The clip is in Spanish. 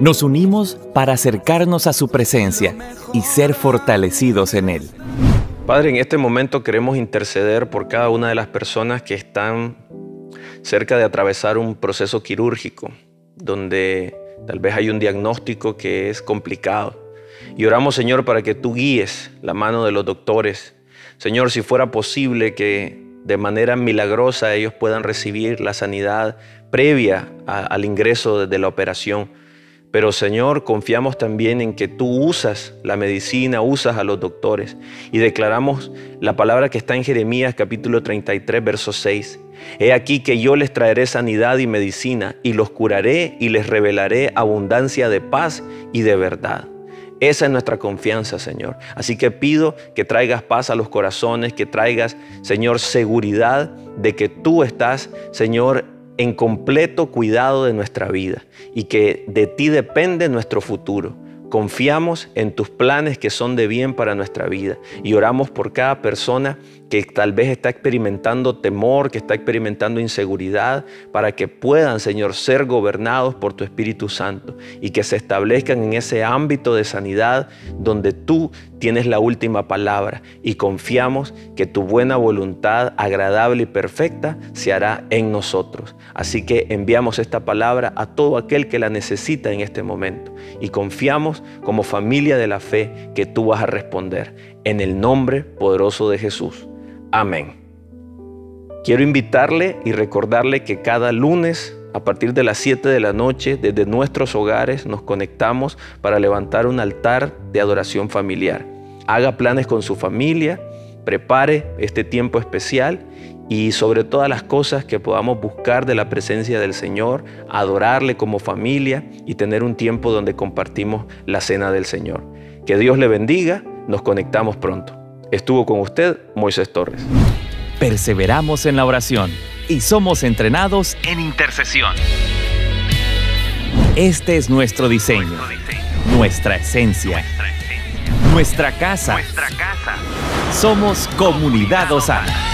Nos unimos para acercarnos a su presencia y ser fortalecidos en Él. Padre, en este momento queremos interceder por cada una de las personas que están cerca de atravesar un proceso quirúrgico, donde tal vez hay un diagnóstico que es complicado. Y oramos, Señor, para que tú guíes la mano de los doctores. Señor, si fuera posible que de manera milagrosa ellos puedan recibir la sanidad previa al ingreso de la operación. Pero Señor, confiamos también en que tú usas la medicina, usas a los doctores. Y declaramos la palabra que está en Jeremías capítulo 33, verso 6. He aquí que yo les traeré sanidad y medicina, y los curaré y les revelaré abundancia de paz y de verdad. Esa es nuestra confianza, Señor. Así que pido que traigas paz a los corazones, que traigas, Señor, seguridad de que tú estás, Señor, en completo cuidado de nuestra vida y que de ti depende nuestro futuro. Confiamos en tus planes que son de bien para nuestra vida y oramos por cada persona que tal vez está experimentando temor, que está experimentando inseguridad, para que puedan, Señor, ser gobernados por tu Espíritu Santo y que se establezcan en ese ámbito de sanidad donde tú tienes la última palabra y confiamos que tu buena voluntad, agradable y perfecta, se hará en nosotros. Así que enviamos esta palabra a todo aquel que la necesita en este momento y confiamos como familia de la fe que tú vas a responder en el nombre poderoso de Jesús. Amén. Quiero invitarle y recordarle que cada lunes a partir de las 7 de la noche, desde nuestros hogares, nos conectamos para levantar un altar de adoración familiar. Haga planes con su familia, prepare este tiempo especial y sobre todas las cosas que podamos buscar de la presencia del Señor, adorarle como familia y tener un tiempo donde compartimos la cena del Señor. Que Dios le bendiga, nos conectamos pronto. Estuvo con usted Moisés Torres. Perseveramos en la oración y somos entrenados en intercesión. Este es nuestro diseño, nuestra esencia, nuestra casa. Somos Comunidad Osana.